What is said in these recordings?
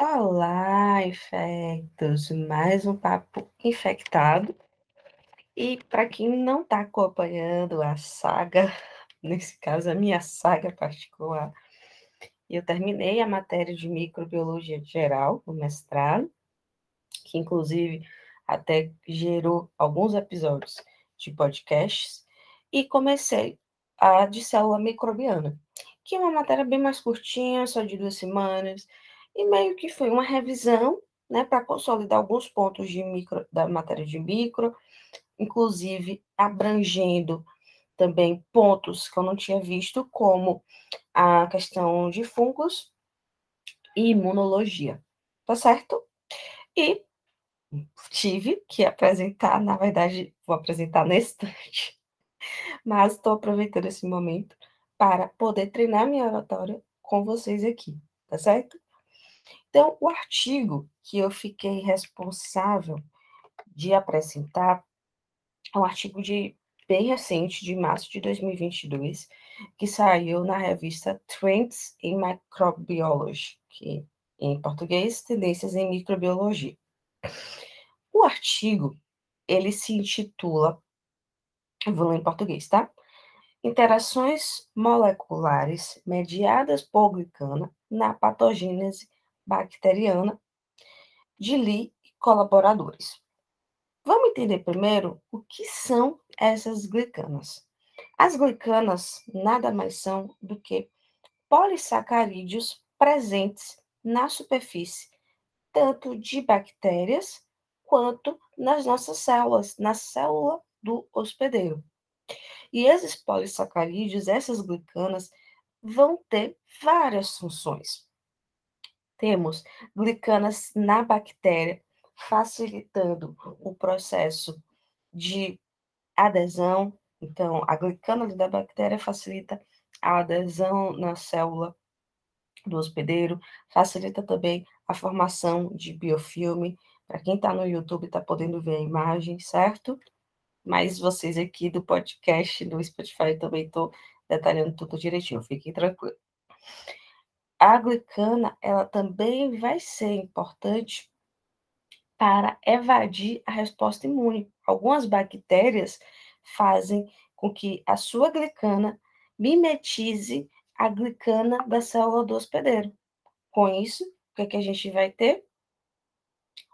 Olá, infectos! Mais um papo infectado. E para quem não está acompanhando a saga, nesse caso a minha saga particular, eu terminei a matéria de microbiologia geral, no mestrado, que inclusive até gerou alguns episódios de podcasts, e comecei a de célula microbiana, que é uma matéria bem mais curtinha, só de duas semanas, e meio que foi uma revisão, né, para consolidar alguns pontos de micro, da matéria de micro, inclusive abrangendo também pontos que eu não tinha visto, como a questão de fungos e imunologia, tá certo? E tive que apresentar, na verdade, vou apresentar na estante, mas estou aproveitando esse momento para poder treinar minha oratória com vocês aqui, tá certo? Então, o artigo que eu fiquei responsável de apresentar é um artigo de bem recente, de março de 2022, que saiu na revista Trends in Microbiology, que em português, Tendências em Microbiologia. O artigo, ele se intitula, vou ler em português, tá? Interações moleculares mediadas por glicana na patogênese bacteriana de Lee e colaboradores. Vamos entender primeiro o que são essas glicanas. As glicanas nada mais são do que polissacarídeos presentes na superfície, tanto de bactérias quanto nas nossas células, na célula do hospedeiro. E esses polissacarídeos, essas glicanas, vão ter várias funções. Temos glicanas na bactéria, facilitando o processo de adesão. Então, a glicana da bactéria facilita a adesão na célula do hospedeiro, facilita também a formação de biofilme. Para quem está no YouTube, está podendo ver a imagem, certo? Mas vocês aqui do podcast, do Spotify, também estou detalhando tudo direitinho, fiquem tranquilos a glicana ela também vai ser importante para evadir a resposta imune. Algumas bactérias fazem com que a sua glicana mimetize a glicana da célula do hospedeiro. Com isso, o que, é que a gente vai ter?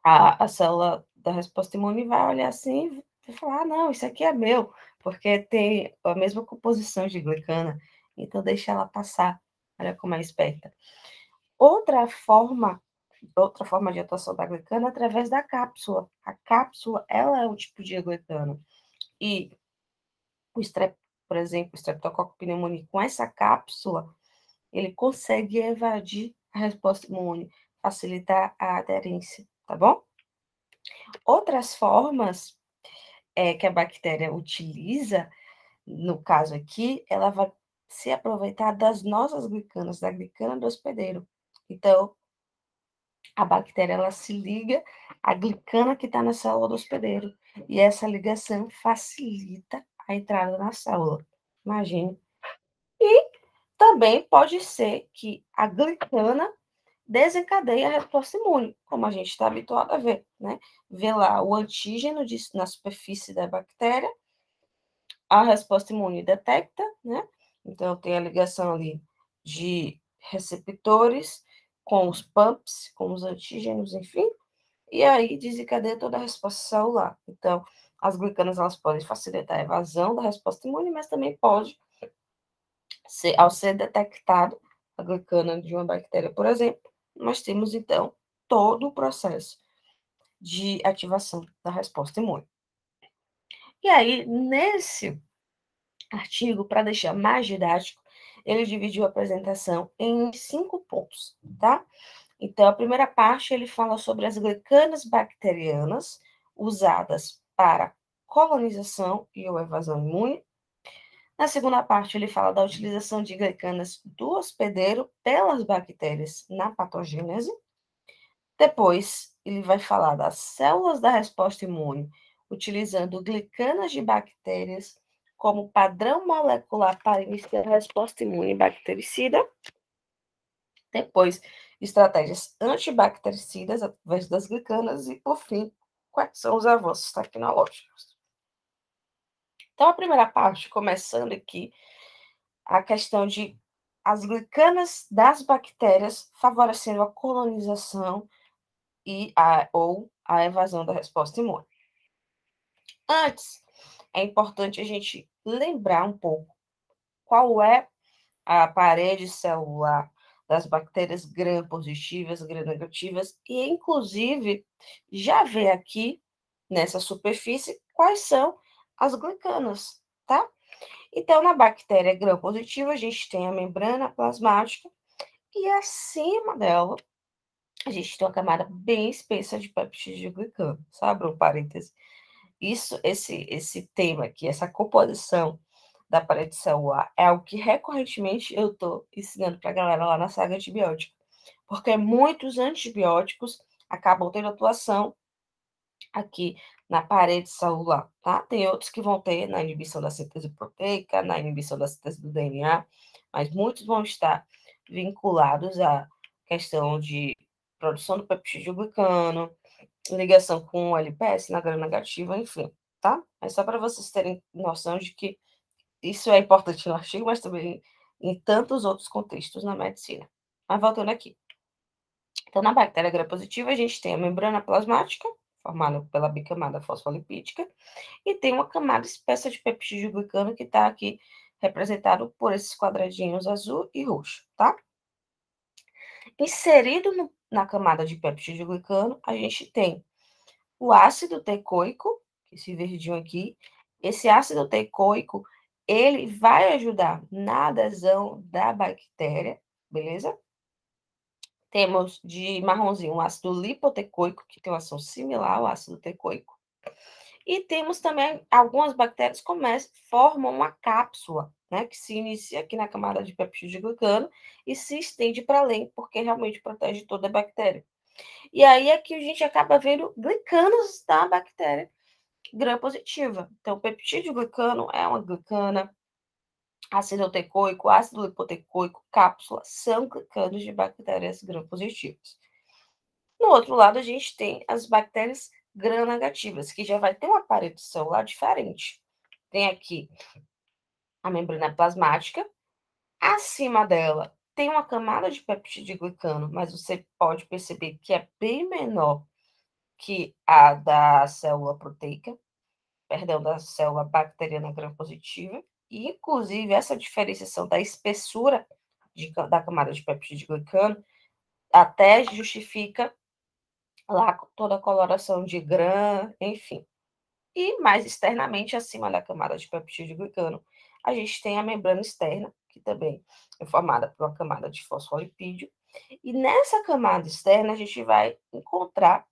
A, a célula da resposta imune vai olhar assim e falar: ah, não, isso aqui é meu, porque tem a mesma composição de glicana, então deixa ela passar. Olha como é esperta. Outra forma, outra forma de atuação da glicana é através da cápsula. A cápsula, ela é um tipo de glicano. E o strep, por exemplo, o streptococcus pneumoniae, com essa cápsula, ele consegue evadir a resposta imune, facilitar a aderência, tá bom? Outras formas é, que a bactéria utiliza, no caso aqui, ela vai se aproveitar das nossas glicanas, da glicana do hospedeiro. Então, a bactéria ela se liga à glicana que está na célula do hospedeiro. E essa ligação facilita a entrada na célula. Imagine. E também pode ser que a glicana desencadeie a resposta imune, como a gente está habituado a ver, né? Vê lá o antígeno de, na superfície da bactéria, a resposta imune detecta, né? Então, tem a ligação ali de receptores com os pumps, com os antígenos, enfim, e aí desencadeia toda a resposta celular. Então, as glicanas elas podem facilitar a evasão da resposta imune, mas também pode, ser, ao ser detectado a glicana de uma bactéria, por exemplo, nós temos então todo o processo de ativação da resposta imune. E aí, nesse artigo, para deixar mais didático, ele dividiu a apresentação em cinco pontos, tá? Então, a primeira parte ele fala sobre as glicanas bacterianas usadas para colonização e ou evasão imune. Na segunda parte, ele fala da utilização de glicanas do hospedeiro pelas bactérias na patogênese. Depois, ele vai falar das células da resposta imune, utilizando glicanas de bactérias como padrão molecular para iniciar a resposta imune bactericida. Depois, estratégias antibactericidas através das glicanas e, por fim, quais são os avanços tecnológicos. Então, a primeira parte, começando aqui, a questão de as glicanas das bactérias favorecendo a colonização e a, ou a evasão da resposta imune. Antes, é importante a gente lembrar um pouco qual é a parede celular das bactérias gram-positivas, gram-negativas, e inclusive já vê aqui nessa superfície quais são as glicanas, tá? Então, na bactéria gram-positiva, a gente tem a membrana plasmática e acima dela a gente tem uma camada bem espessa de peptídeo glicano, sabe? Um parêntese. Isso, esse, esse tema aqui, essa composição da parede celular é algo que recorrentemente eu estou ensinando para a galera lá na saga antibiótica, porque muitos antibióticos acabam tendo atuação aqui na parede celular, tá? Tem outros que vão ter na inibição da síntese proteica, na inibição da síntese do DNA, mas muitos vão estar vinculados à questão de produção do peptídeo glicano, ligação com o LPS na gram negativa, enfim, tá? É só para vocês terem noção de que isso é importante no artigo, mas também em tantos outros contextos na medicina. Mas voltando aqui. Então, na bactéria gram-positiva, a gente tem a membrana plasmática, formada pela bicamada fosfolipídica, e tem uma camada espessa de peptídeo glicano que está aqui representado por esses quadradinhos azul e roxo, tá? Inserido no, na camada de peptídeo glicano, a gente tem o ácido teicoico, esse verdinho aqui. Esse ácido teicoico, ele vai ajudar na adesão da bactéria, beleza? Temos de marronzinho o ácido lipoteicoico, que tem uma ação similar ao ácido teicoico. E temos também algumas bactérias que formam uma cápsula, né, que se inicia aqui na camada de peptídeo glicano e se estende para além, porque realmente protege toda a bactéria. E aí aqui a gente acaba vendo glicanos da bactéria gram-positiva. Então, peptídeo glicano é uma glicana, ácido teicoico, ácido lipoteicoico, cápsula, são glicanos de bactérias gram-positivas. No outro lado, a gente tem as bactérias gram-negativas, que já vai ter uma parede celular diferente. Tem aqui a membrana plasmática, acima dela tem uma camada de peptídeo glicano, mas você pode perceber que é bem menor que a da célula proteica, perdão, da célula bacteriana gram-positiva. E, inclusive, essa diferenciação da espessura de, da camada de peptídeo glicano até justifica lá toda a coloração de gram, enfim. E mais externamente, acima da camada de peptídeo glicano, a gente tem a membrana externa, que também é formada por uma camada de fosfolipídio. E nessa camada externa, a gente vai encontrar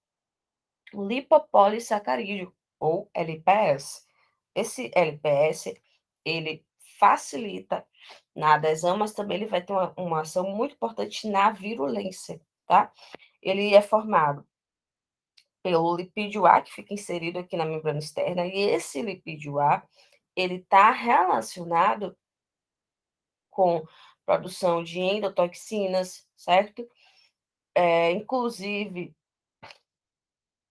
o lipopolissacarídeo, ou LPS. Esse LPS, ele facilita na adesão, mas também ele vai ter uma, uma ação muito importante na virulência, tá? Ele é formado pelo lipídio A, que fica inserido aqui na membrana externa, e esse lipídio A, ele está relacionado com produção de endotoxinas, certo? É, inclusive,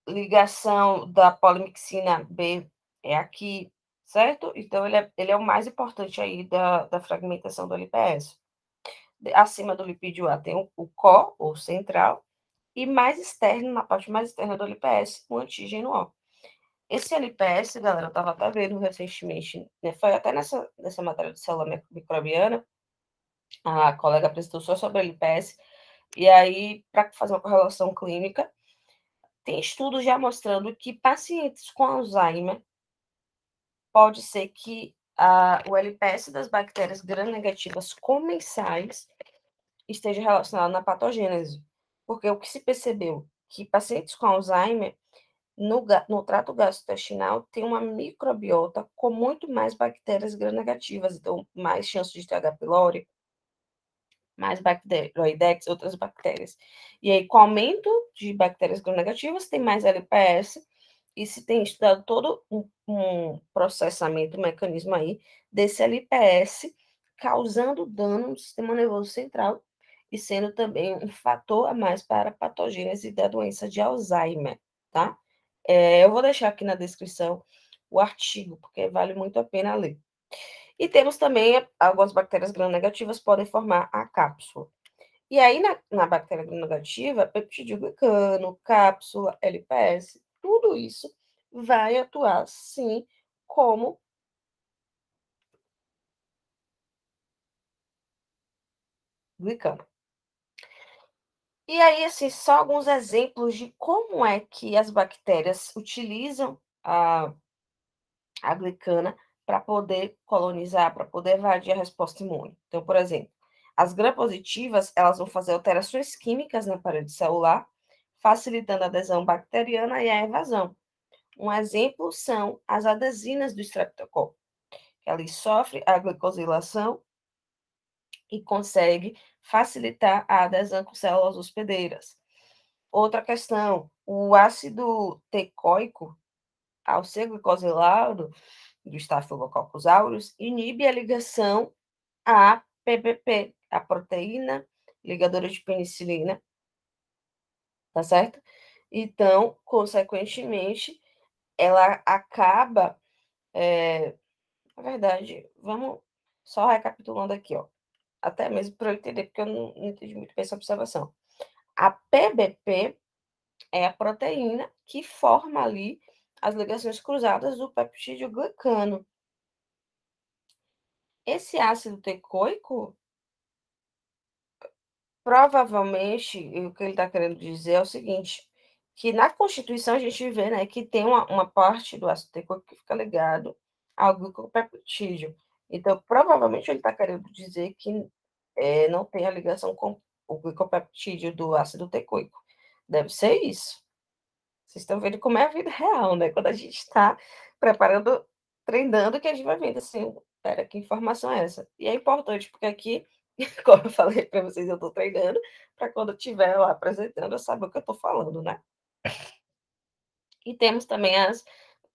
ligação da polimixina B é aqui, certo? Então, ele é, ele é o mais importante aí da, da fragmentação do LPS. Acima do lipídio A tem o, o CO, ou central, e mais externo, na parte mais externa do LPS, o antígeno O. Esse LPS, galera, eu estava até vendo recentemente, né, foi até nessa, nessa matéria de célula microbiana, a colega apresentou só sobre LPS, e aí, para fazer uma correlação clínica, tem estudos já mostrando que pacientes com Alzheimer pode ser que a, o LPS das bactérias gram-negativas comensais esteja relacionado na patogênese, porque o que se percebeu que pacientes com Alzheimer no, no trato gastrointestinal tem uma microbiota com muito mais bactérias gram-negativas, então mais chance de ter H. pylori, mais bacteroidetes, outras bactérias. E aí, com aumento de bactérias gram-negativas, tem mais LPS, e se tem estudado todo um, um processamento, um mecanismo aí desse LPS, causando dano no sistema nervoso central e sendo também um fator a mais para a patogênese da doença de Alzheimer, tá? É, eu vou deixar aqui na descrição o artigo, porque vale muito a pena ler. E temos também algumas bactérias gram-negativas podem formar a cápsula. E aí, na, na bactéria gram-negativa, peptidoglicano, cápsula, LPS, tudo isso vai atuar, sim, como glicano. E aí, assim, só alguns exemplos de como é que as bactérias utilizam a, a glicana para poder colonizar, para poder evadir a resposta imune. Então, por exemplo, as gram-positivas, elas vão fazer alterações químicas na parede celular, facilitando a adesão bacteriana e a evasão. Um exemplo são as adesinas do streptococcus. Ela sofre a glicosilação e consegue facilitar a adesão com células hospedeiras. Outra questão, o ácido teicoico, ao ser glicosilado do Staphylococcus aureus, inibe a ligação à PPP, a proteína ligadora de penicilina, tá certo? Então, consequentemente, ela acaba, é, na verdade, vamos só recapitulando aqui, ó até mesmo para eu entender, porque eu não, não entendi muito bem essa observação. A PBP é a proteína que forma ali as ligações cruzadas do peptídeo glicano. Esse ácido teicoico, provavelmente, o que ele está querendo dizer é o seguinte, que na Constituição a gente vê né, que tem uma, uma parte do ácido teicoico que fica ligado ao glicopeptídeo. Então, provavelmente ele está querendo dizer que é, não tem a ligação com o glicopeptídeo do ácido teicoico. Deve ser isso. Vocês estão vendo como é a vida real, né? Quando a gente está preparando, treinando, que a gente vai vendo assim, pera, que informação é essa? E é importante, porque aqui, como eu falei para vocês, eu estou treinando, para quando eu estiver lá apresentando, eu saber o que eu estou falando, né? E temos também as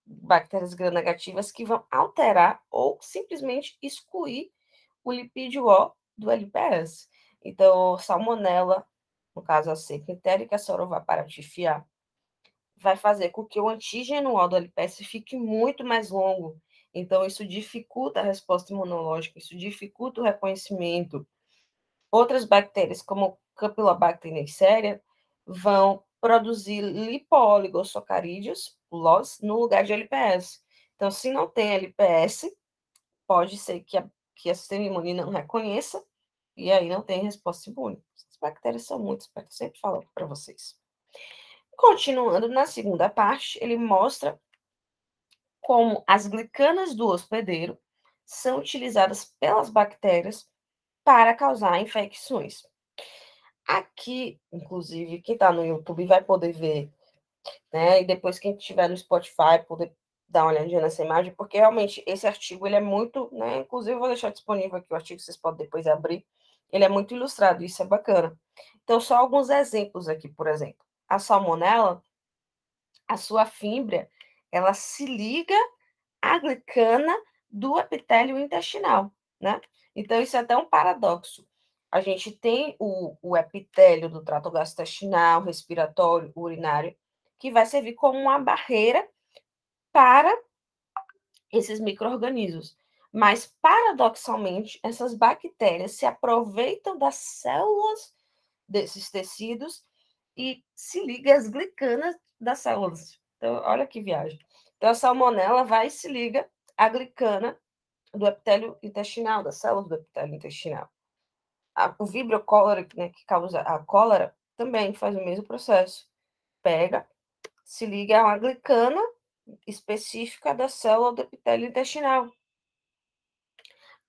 bactérias gram-negativas que vão alterar ou simplesmente excluir o lipídio O do LPS. Então, salmonela, no caso a seca entérica sorovaparatifiar, vai fazer com que o antígeno O do LPS fique muito mais longo. Então, isso dificulta a resposta imunológica, isso dificulta o reconhecimento. Outras bactérias, como Campylobacter neisseria, vão produzir lipooligosacarídeos, LOS, no lugar de LPS. Então, se não tem LPS, pode ser que, a, que o sistema imune não reconheça, e aí não tem resposta imune. As bactérias são muito espertas, sempre falo para vocês. Continuando na segunda parte, ele mostra como as glicanas do hospedeiro são utilizadas pelas bactérias para causar infecções. Aqui, inclusive, quem está no YouTube vai poder ver, né? E depois quem estiver no Spotify poder dar uma olhadinha nessa imagem, porque realmente esse artigo ele é muito, né? Inclusive, eu vou deixar disponível aqui o artigo, vocês podem depois abrir. Ele é muito ilustrado, isso é bacana. Então, só alguns exemplos aqui, por exemplo. A salmonela, a sua fímbria, ela se liga à glicana do epitélio intestinal, né? Então, isso é até um paradoxo a gente tem o, o epitélio do trato gastrointestinal, respiratório, urinário, que vai servir como uma barreira para esses micro-organismos. Mas, paradoxalmente, essas bactérias se aproveitam das células desses tecidos e se ligam às glicanas das células. Então, olha que viagem. Então, a salmonela vai e se liga à glicana do epitélio intestinal, das células do epitélio intestinal. A, o vibrio cólera, né, que causa a cólera, também faz o mesmo processo. Pega, se liga a uma glicana específica da célula do epitélio intestinal.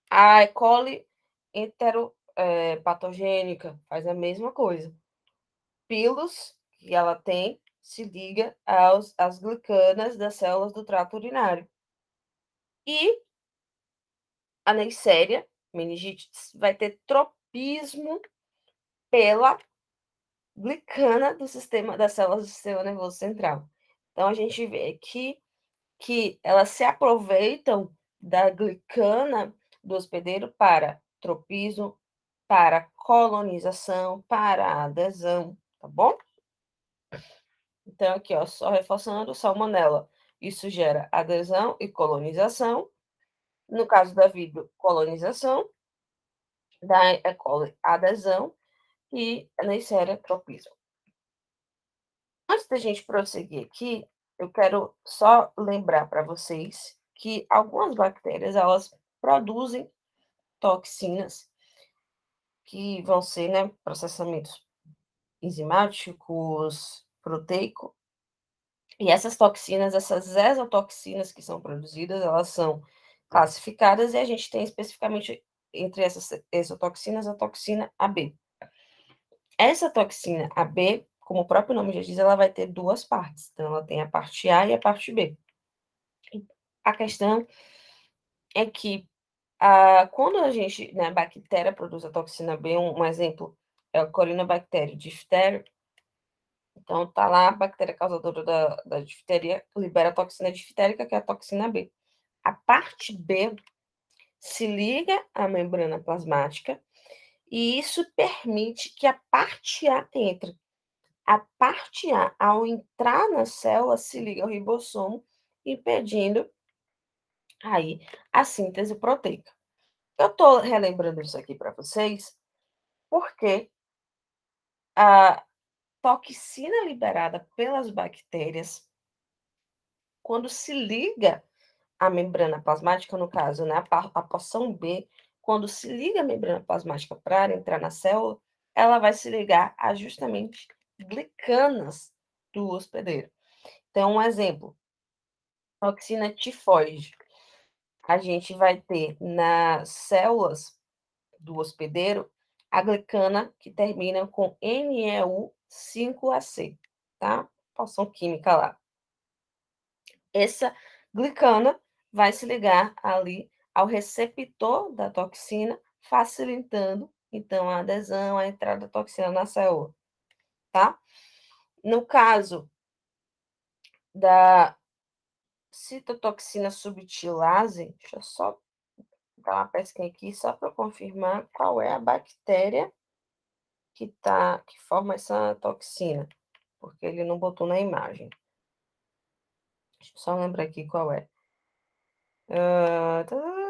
A E. coli enteropatogênica é, faz a mesma coisa. Pilos, que ela tem, se liga aos, às glicanas das células do trato urinário. E a Neisseria meningitis vai ter trop tropismo pela glicana do sistema das células do sistema nervoso central. Então a gente vê aqui que elas se aproveitam da glicana do hospedeiro para tropismo, para colonização, para adesão, tá bom? Então, aqui, ó, só reforçando, salmonela, isso gera adesão e colonização. No caso da vibrio, colonização, da E. coli, adesão, e Neisseria tropismo. Antes da gente prosseguir aqui, eu quero só lembrar para vocês que algumas bactérias, elas produzem toxinas que vão ser, né, processamentos enzimáticos, proteico. E essas toxinas, essas exotoxinas que são produzidas, elas são classificadas e a gente tem especificamente entre essas exotoxinas a toxina AB. Essa toxina AB, como o próprio nome já diz, ela vai ter duas partes. Então, ela tem a parte A e a parte B. A questão é que quando a gente, né, a bactéria produz a toxina B, um, um exemplo é o Corynebacterium diphtheria, então tá lá a bactéria causadora da, da difteria, libera a toxina diftérica, que é a toxina B. A parte B se liga à membrana plasmática e isso permite que a parte A entre. A parte A, ao entrar na célula, se liga ao ribossomo, impedindo aí a síntese proteica. Eu estou relembrando isso aqui para vocês, porque a toxina liberada pelas bactérias, quando se liga à membrana plasmática, no caso, né, a, a porção B, quando se liga a membrana plasmática para entrar na célula, ela vai se ligar a justamente glicanas do hospedeiro. Então, um exemplo, toxina tifoide a gente vai ter nas células do hospedeiro a glicana que termina com NEU5AC, tá? Poção química lá. Essa glicana vai se ligar ali ao receptor da toxina, facilitando então a adesão, a entrada da toxina na célula, tá? No caso da citotoxina subtilase, deixa eu só dar uma pesquisa aqui, só para confirmar qual é a bactéria que, tá, que forma essa toxina, porque ele não botou na imagem. Deixa eu só lembrar aqui qual é. Uh...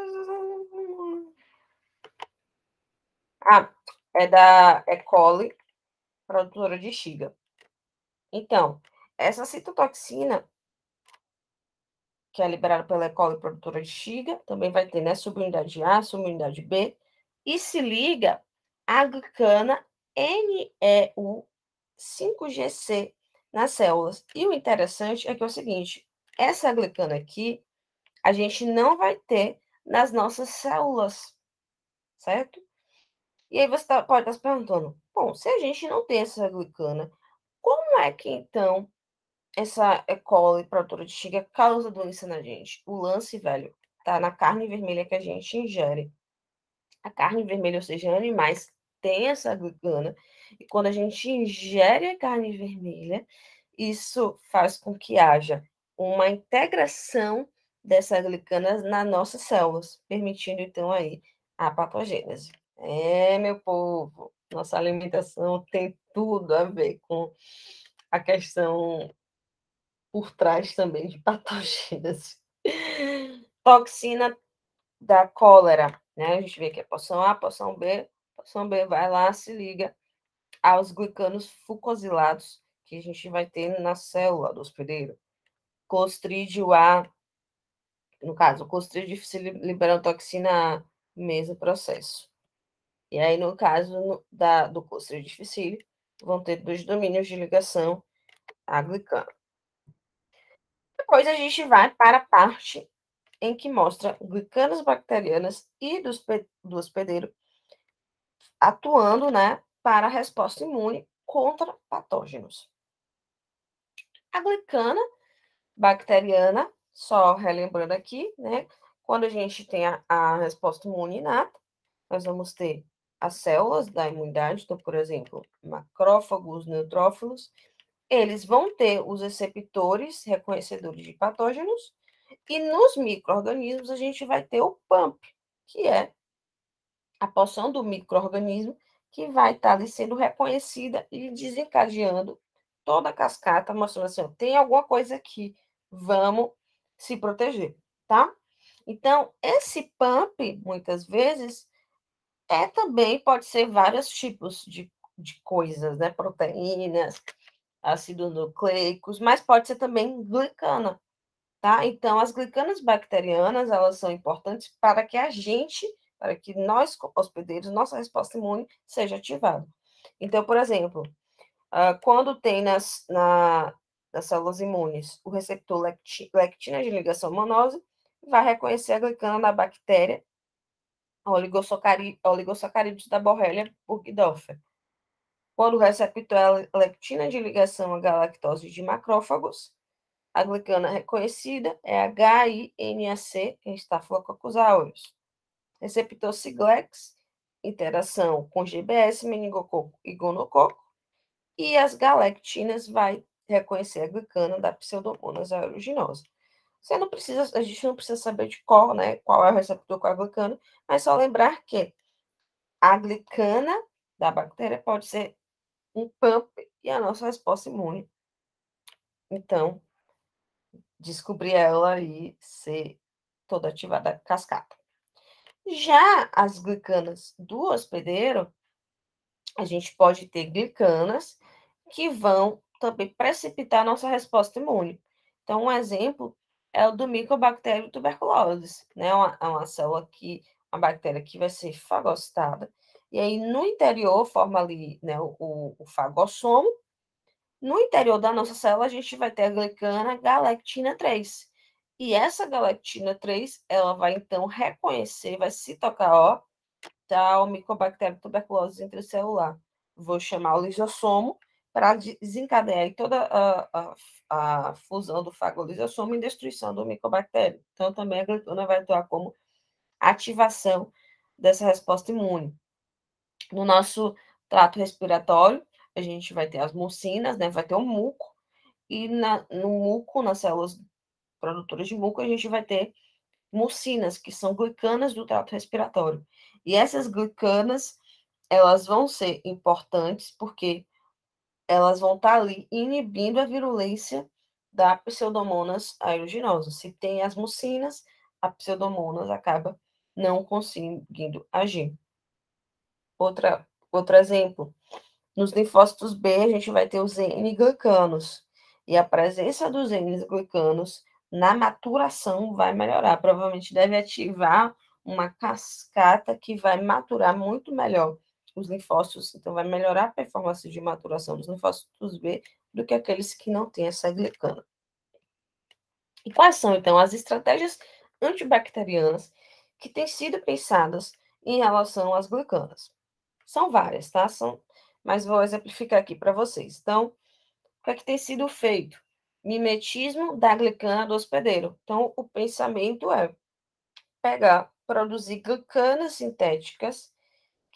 Ah, é da E. coli, produtora de xiga. Então, essa citotoxina que é liberado pela E. coli produtora de Xiga, também vai ter, né, subunidade A, subunidade B, e se liga à glicana NEU5GC nas células. E o interessante é que é o seguinte, essa glicana aqui, a gente não vai ter nas nossas células, certo? E aí você tá, pode estar se perguntando, bom, se a gente não tem essa glicana, como é que então essa E. coli produtora de xiga causa doença na gente. O lance, velho, tá na carne vermelha que a gente ingere. A carne vermelha, ou seja, animais, tem essa glicana. E quando a gente ingere a carne vermelha, isso faz com que haja uma integração dessa glicana nas nossas células, permitindo então aí a patogênese. É, meu povo, nossa alimentação tem tudo a ver com a questão por trás também de patógenas. Toxina da cólera, né? A gente vê que é poção A, poção B, poção B vai lá, se liga aos glicanos fucosilados que a gente vai ter na célula do hospedeiro. Clostridio A, no caso, o Clostridio se liberando toxina A, mesmo processo. E aí, no caso no, da, do Clostridio difficile, vão ter dois domínios de ligação a glicano. Depois a gente vai para a parte em que mostra glicanas bacterianas e do, do hospedeiro atuando, né, para a resposta imune contra patógenos. A glicana bacteriana, só relembrando aqui, né, quando a gente tem a, a resposta imune inata, nós vamos ter as células da imunidade, então, por exemplo, macrófagos, neutrófilos, eles vão ter os receptores reconhecedores de patógenos, e nos micro-organismos a gente vai ter o PAMP, que é a porção do microorganismo que vai estar ali sendo reconhecida e desencadeando toda a cascata, mostrando assim, tem alguma coisa aqui, vamos se proteger, tá? Então, esse pump, muitas vezes, é também, pode ser vários tipos de, de coisas, né? Proteínas, ácidos nucleicos, mas pode ser também glicana, tá? Então, as glicanas bacterianas, elas são importantes para que a gente, para que nós, hospedeiros, nossa resposta imune seja ativada. Então, por exemplo, uh, quando tem nas, na, nas células imunes o receptor lecti, lectina de ligação manose, vai reconhecer a glicana da bactéria oligosacarídeos da Borrelia burgdorferi. Quando o receptor é lectina de ligação à galactose de macrófagos, a glicana reconhecida é HINAC em Staphylococcus aureus. Receptor Siglex, interação com GBS, meningococo e gonococo. E as galactinas vai reconhecer a glicana da Pseudomonas aeruginosa. Você não precisa, a gente não precisa saber de qual, né, qual é o receptor com a glicana, mas só lembrar que a glicana da bactéria pode ser um pump e a nossa resposta imune. Então, descobrir ela e ser toda ativada cascata. Já as glicanas do hospedeiro, a gente pode ter glicanas que vão também precipitar a nossa resposta imune. Então, um exemplo é o do Mycobacterium tuberculosis, né? Uma, é uma célula que, uma bactéria que vai ser fagocitada, e aí no interior forma ali né, o, o fagossomo, no interior da nossa célula, a gente vai ter a glicana galactina 3. E essa galactina 3, ela vai então reconhecer, vai se tocar, ó, tá o Mycobacterium tuberculosis intracelular. Vou chamar o lisossomo para desencadear toda a, a, a, fusão do fagolisossomo e destruição do micobactério. Então, também a glicana vai atuar como ativação dessa resposta imune. No nosso trato respiratório, a gente vai ter as mucinas, né? Vai ter o muco, e na, no muco, nas células produtoras de muco, a gente vai ter mucinas, que são glicanas do trato respiratório. E essas glicanas, elas vão ser importantes porque elas vão estar ali inibindo a virulência da Pseudomonas aeruginosa. Se tem as mucinas, a Pseudomonas acaba não conseguindo agir. Outra, outro exemplo, nos linfócitos B, a gente vai ter os N-glicanos. E a presença dos N-glicanos na maturação vai melhorar. Provavelmente deve ativar uma cascata que vai maturar muito melhor os linfócitos. Então, vai melhorar a performance de maturação dos linfócitos B do que aqueles que não têm essa glicana. E quais são, então, as estratégias antibacterianas que têm sido pensadas em relação às glicanas? São várias, tá? São mas vou exemplificar aqui para vocês. Então, o que é que tem sido feito? Mimetismo da glicana do hospedeiro. Então, o pensamento é pegar, produzir glicanas sintéticas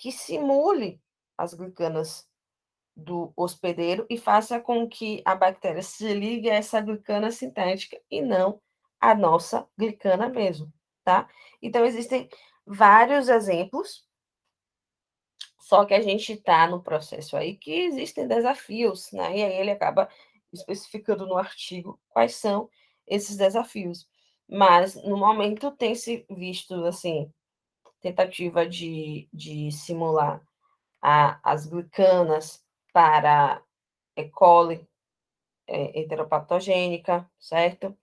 que simule as glicanas do hospedeiro e faça com que a bactéria se ligue a essa glicana sintética e não a nossa glicana mesmo, tá? Então, existem vários exemplos só que a gente está no processo aí que existem desafios, né? E aí ele acaba especificando no artigo quais são esses desafios. Mas, no momento, tem se visto, assim, tentativa de, de simular a, as glicanas para E. coli é, heteropatogênica, certo?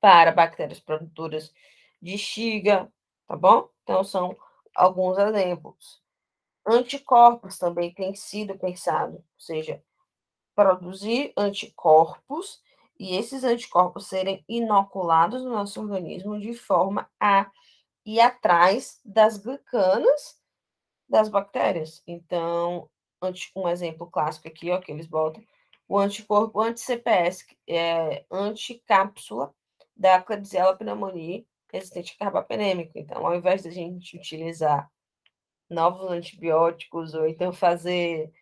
Para bactérias produtoras de xiga, tá bom? Então, são alguns exemplos. Anticorpos também tem sido pensado, ou seja, produzir anticorpos e esses anticorpos serem inoculados no nosso organismo de forma a ir atrás das glicanas das bactérias. Então, um exemplo clássico aqui, ó, que eles botam, o anticorpo anti-CPS, é anticápsula da Klebsiella pneumoniae resistente a carbapenêmico. Então, ao invés de a gente utilizar novos antibióticos, ou então fazer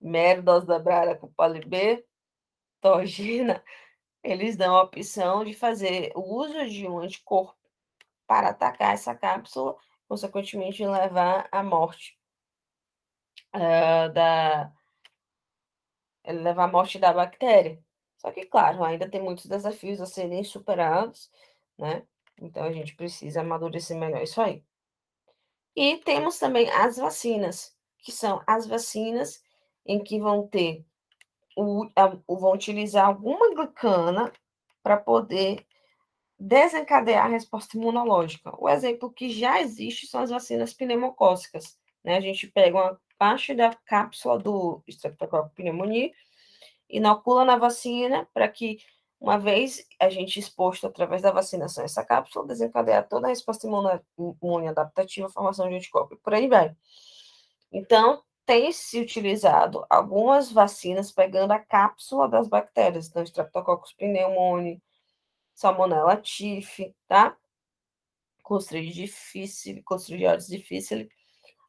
mero dose da brara com poli-B, torgina, eles dão a opção de fazer o uso de um anticorpo para atacar essa cápsula consequentemente levar à morte uh, da levar à morte da bactéria. Só que, claro, ainda tem muitos desafios a serem superados, né? Então a gente precisa amadurecer melhor isso aí. E temos também as vacinas, que são as vacinas em que vão ter o, a, vão utilizar alguma glicana para poder desencadear a resposta imunológica. O exemplo que já existe são as vacinas pneumocócicas. Né? A gente pega uma parte da cápsula do Streptococcus pneumoniae, inocula na vacina para que, uma vez a gente exposto através da vacinação essa cápsula, desencadear toda a resposta imune adaptativa, formação de anticorpo e por aí vai. Então, tem se utilizado algumas vacinas pegando a cápsula das bactérias, então Streptococcus pneumoniae, Salmonella tiffi, tá? Clostridium difficile, Clostridium difficile.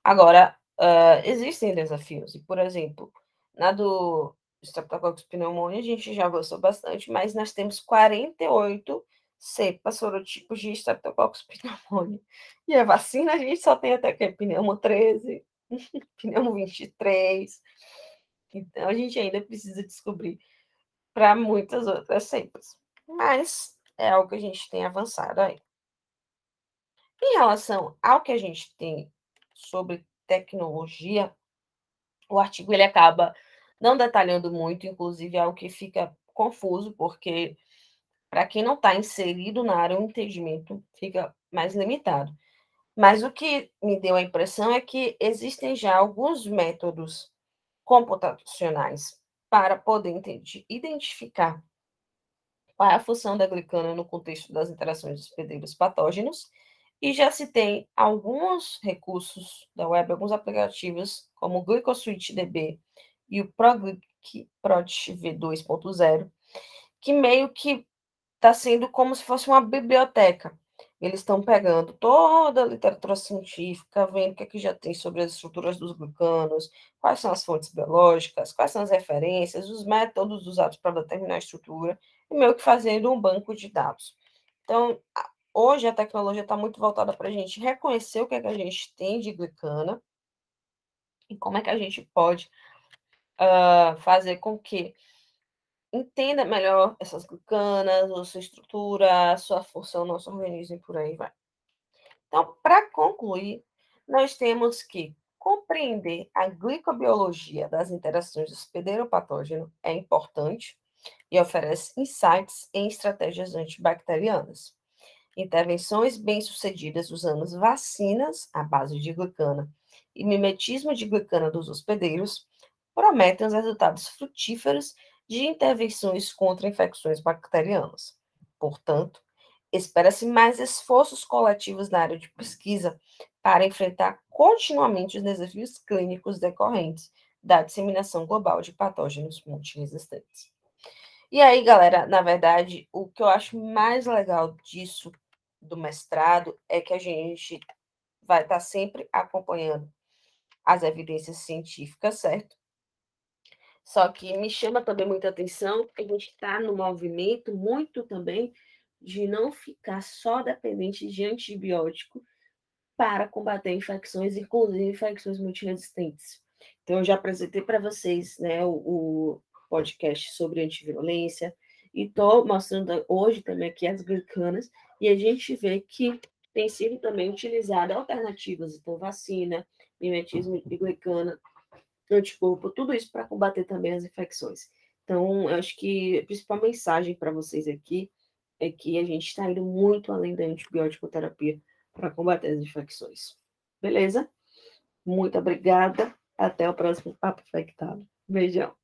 Agora, uh, existem desafios, e, por exemplo, na do Streptococcus pneumoniae a gente já gostou bastante, mas nós temos 48 cepas, sorotipos de Streptococcus pneumoniae. E a vacina a gente só tem até que pneumo 13, pneumo 23. Então, a gente ainda precisa descobrir para muitas outras cepas. Mas é algo que a gente tem avançado aí. Em relação ao que a gente tem sobre tecnologia, o artigo ele acaba não detalhando muito, inclusive é algo que fica confuso, porque para quem não está inserido na área, o entendimento fica mais limitado. Mas o que me deu a impressão é que existem já alguns métodos computacionais para poder identificar qual é a função da glicana no contexto das interações dos hospedeiros patógenos, e já se tem alguns recursos da web, alguns aplicativos, como o GlycoSwitch DB e o ProGlic Prot V2.0, que meio que está sendo como se fosse uma biblioteca. Eles estão pegando toda a literatura científica, vendo o que, é que já tem sobre as estruturas dos glicanos, quais são as fontes biológicas, quais são as referências, os métodos usados para determinar a estrutura, e meio que fazendo um banco de dados. Então, hoje a tecnologia está muito voltada para a gente reconhecer o que, é que a gente tem de glicana e como é que a gente pode uh, fazer com que entenda melhor essas glicanas, a sua estrutura, a sua função no nosso organismo e por aí vai. Então, para concluir, nós temos que compreender a glicobiologia das interações do hospedeiro patógeno é importante e oferece insights em estratégias antibacterianas. Intervenções bem-sucedidas usando vacinas à base de glicana e mimetismo de glicana dos hospedeiros prometem os resultados frutíferos de intervenções contra infecções bacterianas. Portanto, espera-se mais esforços coletivos na área de pesquisa para enfrentar continuamente os desafios clínicos decorrentes da disseminação global de patógenos multiresistentes. E aí, galera, na verdade, o que eu acho mais legal disso, do mestrado, é que a gente vai estar sempre acompanhando as evidências científicas, certo? Só que me chama também muita atenção que a gente está no movimento muito também de não ficar só dependente de antibiótico para combater infecções, inclusive infecções multiresistentes. Então, eu já apresentei para vocês né, o, o, podcast sobre antiviolência e estou mostrando hoje também aqui as glicanas, e a gente vê que tem sido também utilizada alternativas, então vacina, mimetismo de glicana, anticorpo, tudo isso para combater também as infecções. Então, eu acho que a principal mensagem para vocês aqui é que a gente está indo muito além da antibiótico terapia para combater as infecções. Beleza? Muito obrigada. Até o próximo Papo Infectado. Beijão.